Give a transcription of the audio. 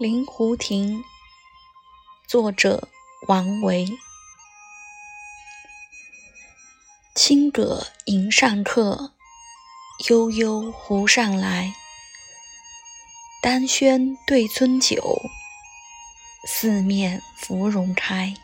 临湖亭》，作者王维。青葛迎上客，悠悠湖上来。丹轩对樽酒，四面芙蓉开。